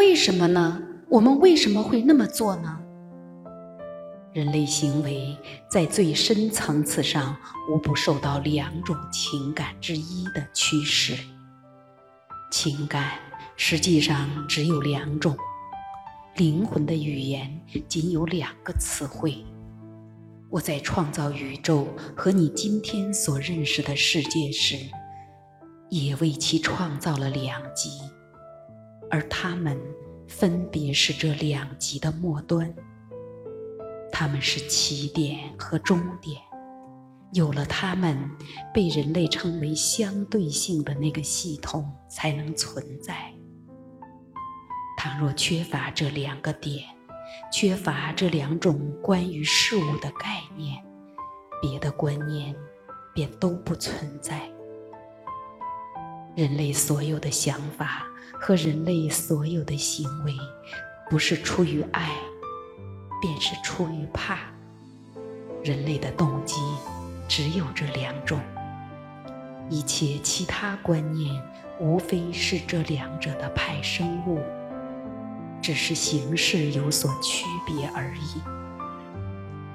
为什么呢？我们为什么会那么做呢？人类行为在最深层次上，无不受到两种情感之一的驱使。情感实际上只有两种，灵魂的语言仅有两个词汇。我在创造宇宙和你今天所认识的世界时，也为其创造了两极，而它们分别是这两极的末端。它们是起点和终点，有了它们，被人类称为相对性的那个系统才能存在。倘若缺乏这两个点，缺乏这两种关于事物的概念，别的观念便都不存在。人类所有的想法和人类所有的行为，不是出于爱。便是出于怕。人类的动机只有这两种，一切其他观念无非是这两者的派生物，只是形式有所区别而已。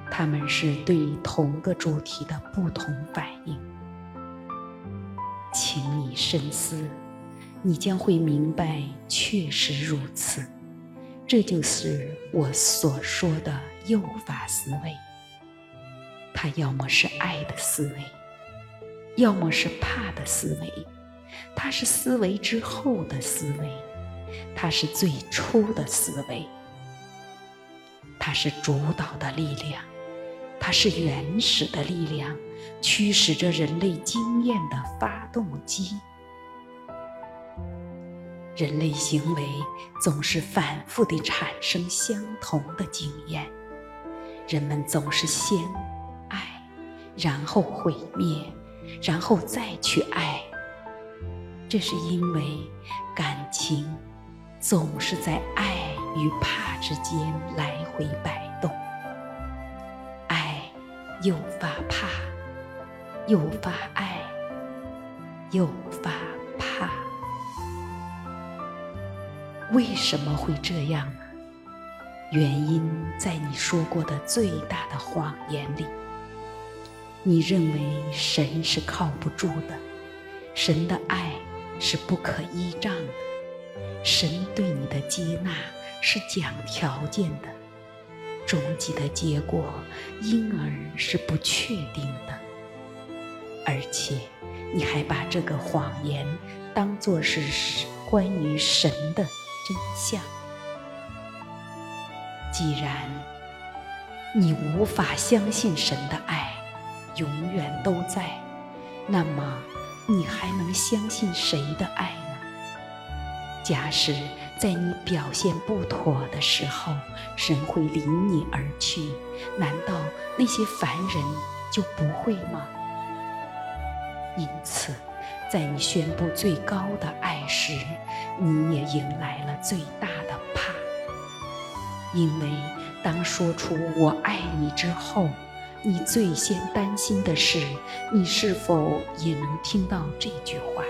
它们是对同个主题的不同反应。请你深思，你将会明白，确实如此。这就是我所说的诱法思维。它要么是爱的思维，要么是怕的思维。它是思维之后的思维，它是最初的思维。它是主导的力量，它是原始的力量，驱使着人类经验的发动机。人类行为总是反复地产生相同的经验，人们总是先爱，然后毁灭，然后再去爱。这是因为感情总是在爱与怕之间来回摆动，爱又发怕，又发爱，又发。为什么会这样呢？原因在你说过的最大的谎言里。你认为神是靠不住的，神的爱是不可依仗的，神对你的接纳是讲条件的，终极的结果因而是不确定的。而且，你还把这个谎言当作是关于神的。真相。既然你无法相信神的爱永远都在，那么你还能相信谁的爱呢？假使在你表现不妥的时候，神会离你而去，难道那些凡人就不会吗？因此。在你宣布最高的爱时，你也迎来了最大的怕，因为当说出“我爱你”之后，你最先担心的是你是否也能听到这句话。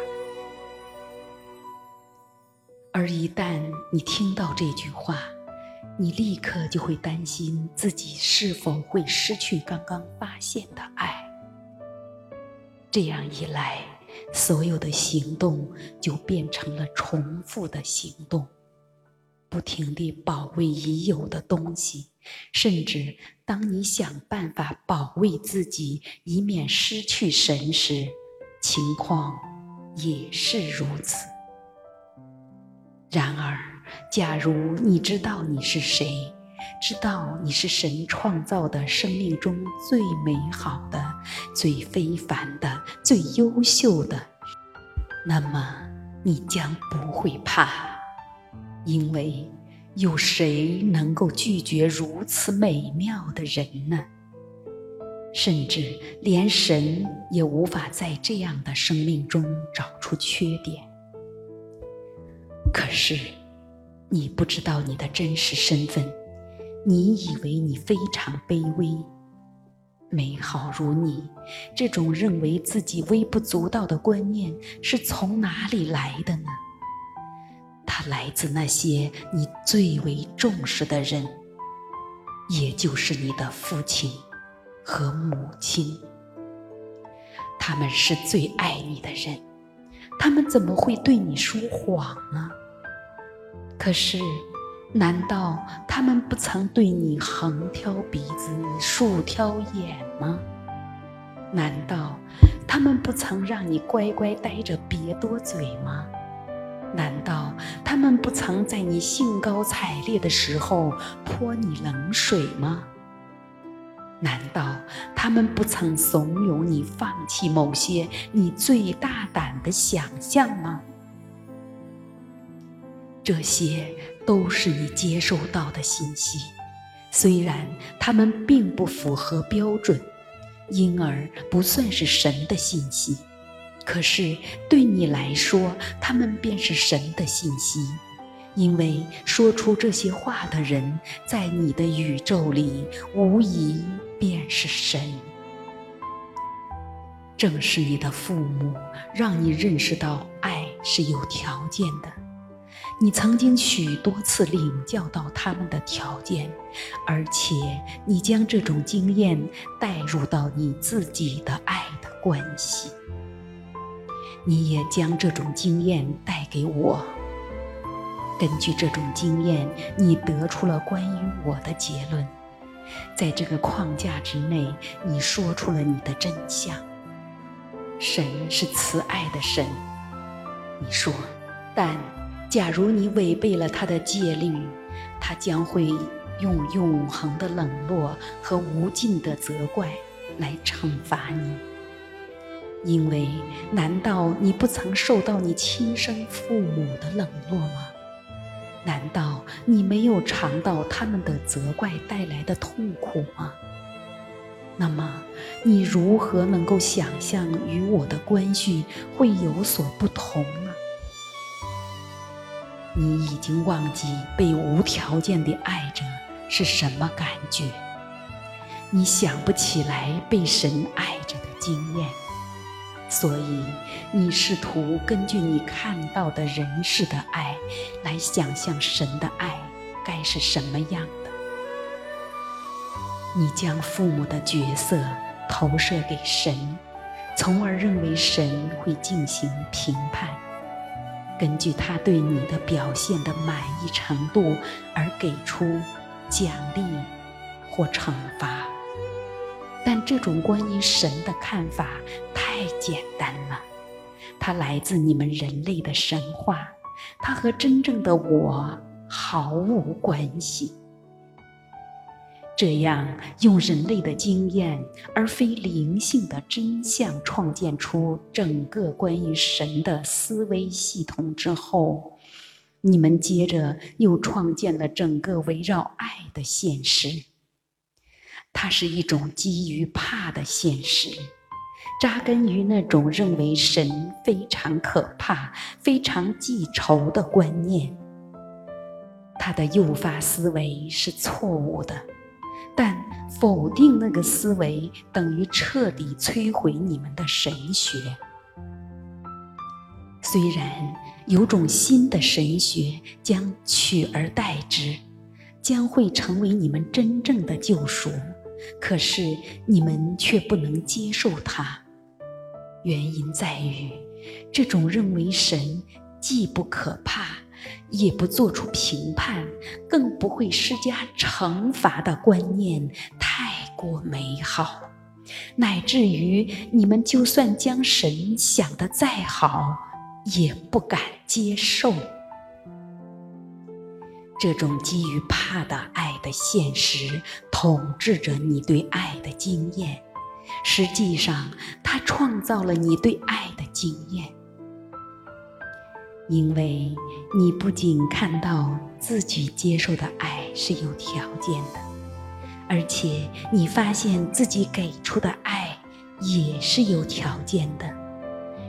而一旦你听到这句话，你立刻就会担心自己是否会失去刚刚发现的爱。这样一来，所有的行动就变成了重复的行动，不停地保卫已有的东西，甚至当你想办法保卫自己，以免失去神时，情况也是如此。然而，假如你知道你是谁，知道你是神创造的生命中最美好的、最非凡的、最优秀的，那么你将不会怕，因为有谁能够拒绝如此美妙的人呢？甚至连神也无法在这样的生命中找出缺点。可是，你不知道你的真实身份。你以为你非常卑微、美好如你，这种认为自己微不足道的观念是从哪里来的呢？它来自那些你最为重视的人，也就是你的父亲和母亲。他们是最爱你的人，他们怎么会对你说谎呢？可是，难道他们不曾对你横挑鼻子竖挑眼吗？难道他们不曾让你乖乖待着别多嘴吗？难道他们不曾在你兴高采烈的时候泼你冷水吗？难道他们不曾怂恿你放弃某些你最大胆的想象吗？这些都是你接收到的信息，虽然他们并不符合标准，因而不算是神的信息。可是对你来说，他们便是神的信息，因为说出这些话的人，在你的宇宙里无疑便是神。正是你的父母，让你认识到爱是有条件的。你曾经许多次领教到他们的条件，而且你将这种经验带入到你自己的爱的关系。你也将这种经验带给我。根据这种经验，你得出了关于我的结论。在这个框架之内，你说出了你的真相。神是慈爱的神，你说。但假如你违背了他的戒律，他将会用永恒的冷落和无尽的责怪来惩罚你。因为，难道你不曾受到你亲生父母的冷落吗？难道你没有尝到他们的责怪带来的痛苦吗？那么，你如何能够想象与我的关系会有所不同呢？你已经忘记被无条件的爱着是什么感觉，你想不起来被神爱着的经验。所以，你试图根据你看到的人世的爱，来想象神的爱该是什么样的。你将父母的角色投射给神，从而认为神会进行评判，根据他对你的表现的满意程度而给出奖励或惩罚。但这种关于神的看法。太简单了，它来自你们人类的神话，它和真正的我毫无关系。这样用人类的经验而非灵性的真相创建出整个关于神的思维系统之后，你们接着又创建了整个围绕爱的现实。它是一种基于怕的现实。扎根于那种认为神非常可怕、非常记仇的观念，他的诱发思维是错误的，但否定那个思维等于彻底摧毁你们的神学。虽然有种新的神学将取而代之，将会成为你们真正的救赎，可是你们却不能接受它。原因在于，这种认为神既不可怕，也不做出评判，更不会施加惩罚的观念太过美好，乃至于你们就算将神想得再好，也不敢接受。这种基于怕的爱的现实，统治着你对爱的经验。实际上，它创造了你对爱的经验，因为你不仅看到自己接受的爱是有条件的，而且你发现自己给出的爱也是有条件的，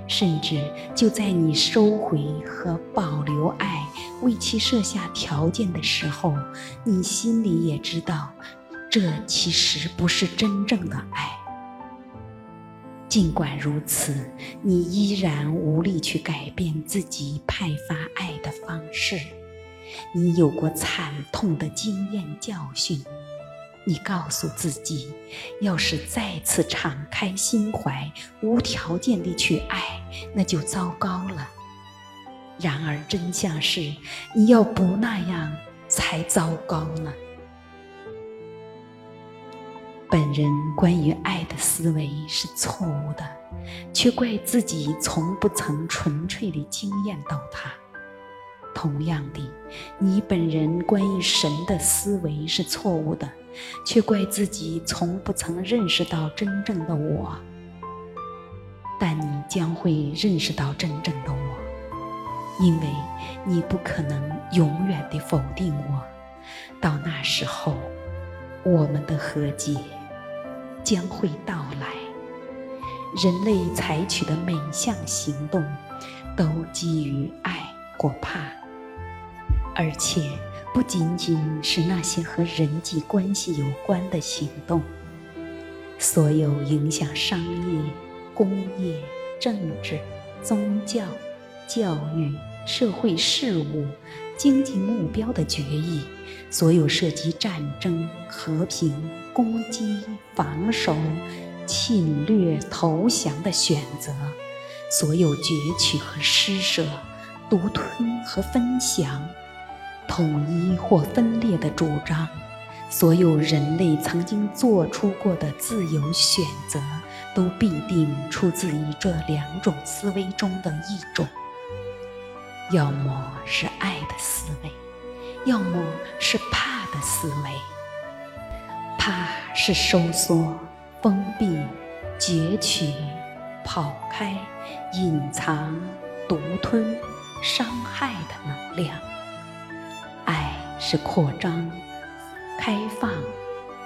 甚至就在你收回和保留爱、为其设下条件的时候，你心里也知道，这其实不是真正的爱。尽管如此，你依然无力去改变自己派发爱的方式。你有过惨痛的经验教训，你告诉自己，要是再次敞开心怀，无条件地去爱，那就糟糕了。然而真相是，你要不那样才糟糕呢。本人关于爱的思维是错误的，却怪自己从不曾纯粹地经验到它。同样的，你本人关于神的思维是错误的，却怪自己从不曾认识到真正的我。但你将会认识到真正的我，因为你不可能永远地否定我。到那时候，我们的和解将会到来。人类采取的每项行动，都基于爱或怕。而且不仅仅是那些和人际关系有关的行动，所有影响商业、工业、政治、宗教、教育、社会事务、经济目标的决议，所有涉及战争、和平、攻击、防守、侵略、投降的选择，所有攫取和施舍、独吞和分享。统一或分裂的主张，所有人类曾经做出过的自由选择，都必定出自于这两种思维中的一种：要么是爱的思维，要么是怕的思维。怕是收缩、封闭、攫取、跑开、隐藏、独吞、伤害的能量。爱是扩张、开放、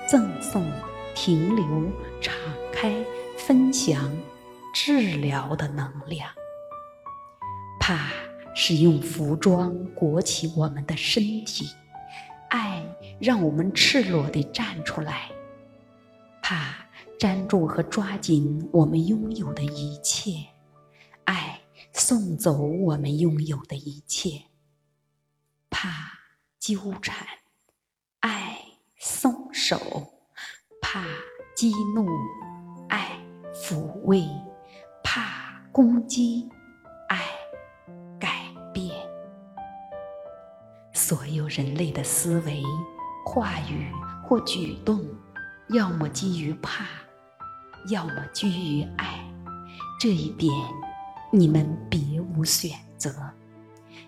赠送、停留、敞开、分享、治疗的能量。怕是用服装裹起我们的身体，爱让我们赤裸地站出来。怕粘住和抓紧我们拥有的一切，爱送走我们拥有的一切。怕。纠缠，爱松手，怕激怒，爱抚慰，怕攻击，所有人类的思维、话语或举动，要么基于怕，要么基于爱。这一点，你们别无选择，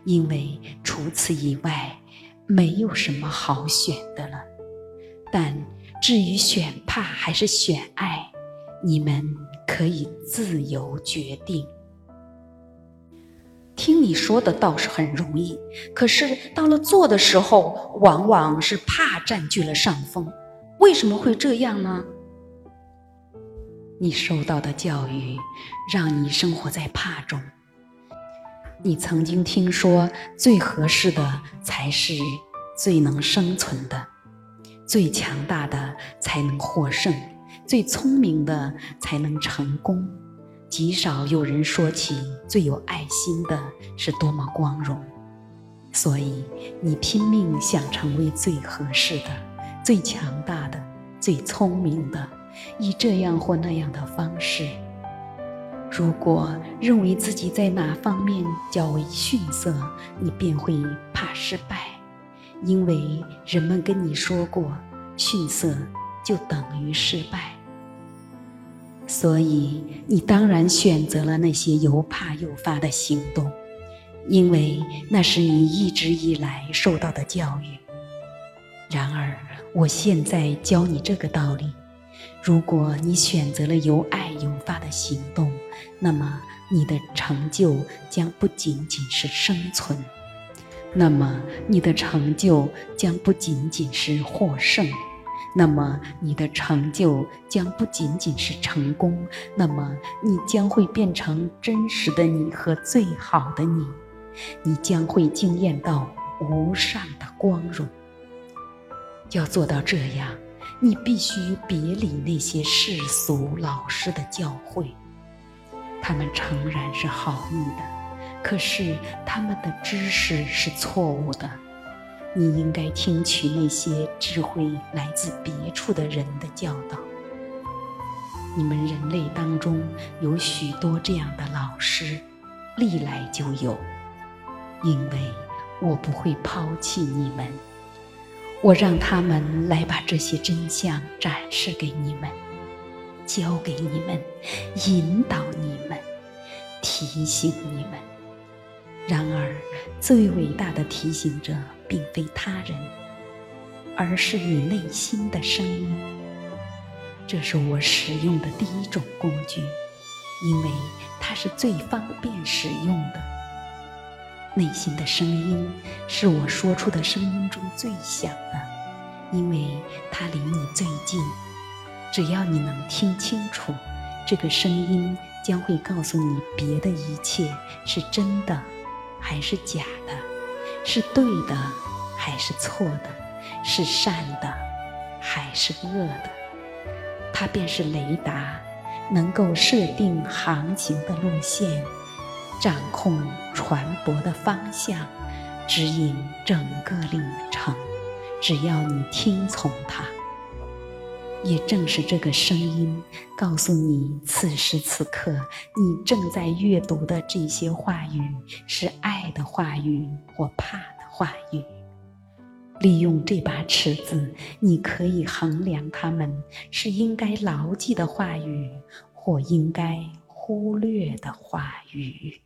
因为除此以外。没有什么好选的了，但至于选怕还是选爱，你们可以自由决定。听你说的倒是很容易，可是到了做的时候，往往是怕占据了上风。为什么会这样呢？你受到的教育让你生活在怕中。你曾经听说，最合适的才是最能生存的，最强大的才能获胜，最聪明的才能成功。极少有人说起最有爱心的是多么光荣。所以你拼命想成为最合适的、最强大的、最聪明的，以这样或那样的方式。如果认为自己在哪方面较为逊色，你便会怕失败，因为人们跟你说过，逊色就等于失败。所以你当然选择了那些又怕又发的行动，因为那是你一直以来受到的教育。然而，我现在教你这个道理。如果你选择了由爱诱发的行动，那么你的成就将不仅仅是生存，那么你的成就将不仅仅是获胜，那么你的成就将不仅仅是成功，那么你将会变成真实的你和最好的你，你将会惊艳到无上的光荣。要做到这样。你必须别理那些世俗老师的教诲，他们诚然是好意的，可是他们的知识是错误的。你应该听取那些智慧来自别处的人的教导。你们人类当中有许多这样的老师，历来就有。因为我不会抛弃你们，我让他们来把这些真相展示给你们，教给你们，引导你们，提醒你们。然而，最伟大的提醒者并非他人，而是你内心的声音。这是我使用的第一种工具，因为它是最方便使用的。内心的声音是我说出的声音中最响的，因为它离你最近。只要你能听清楚，这个声音将会告诉你别的一切是真的还是假的，是对的还是错的，是善的还是恶的。它便是雷达，能够设定航行的路线。掌控船舶的方向，指引整个旅程。只要你听从它，也正是这个声音告诉你，此时此刻你正在阅读的这些话语是爱的话语或怕的话语。利用这把尺子，你可以衡量他们是应该牢记的话语或应该忽略的话语。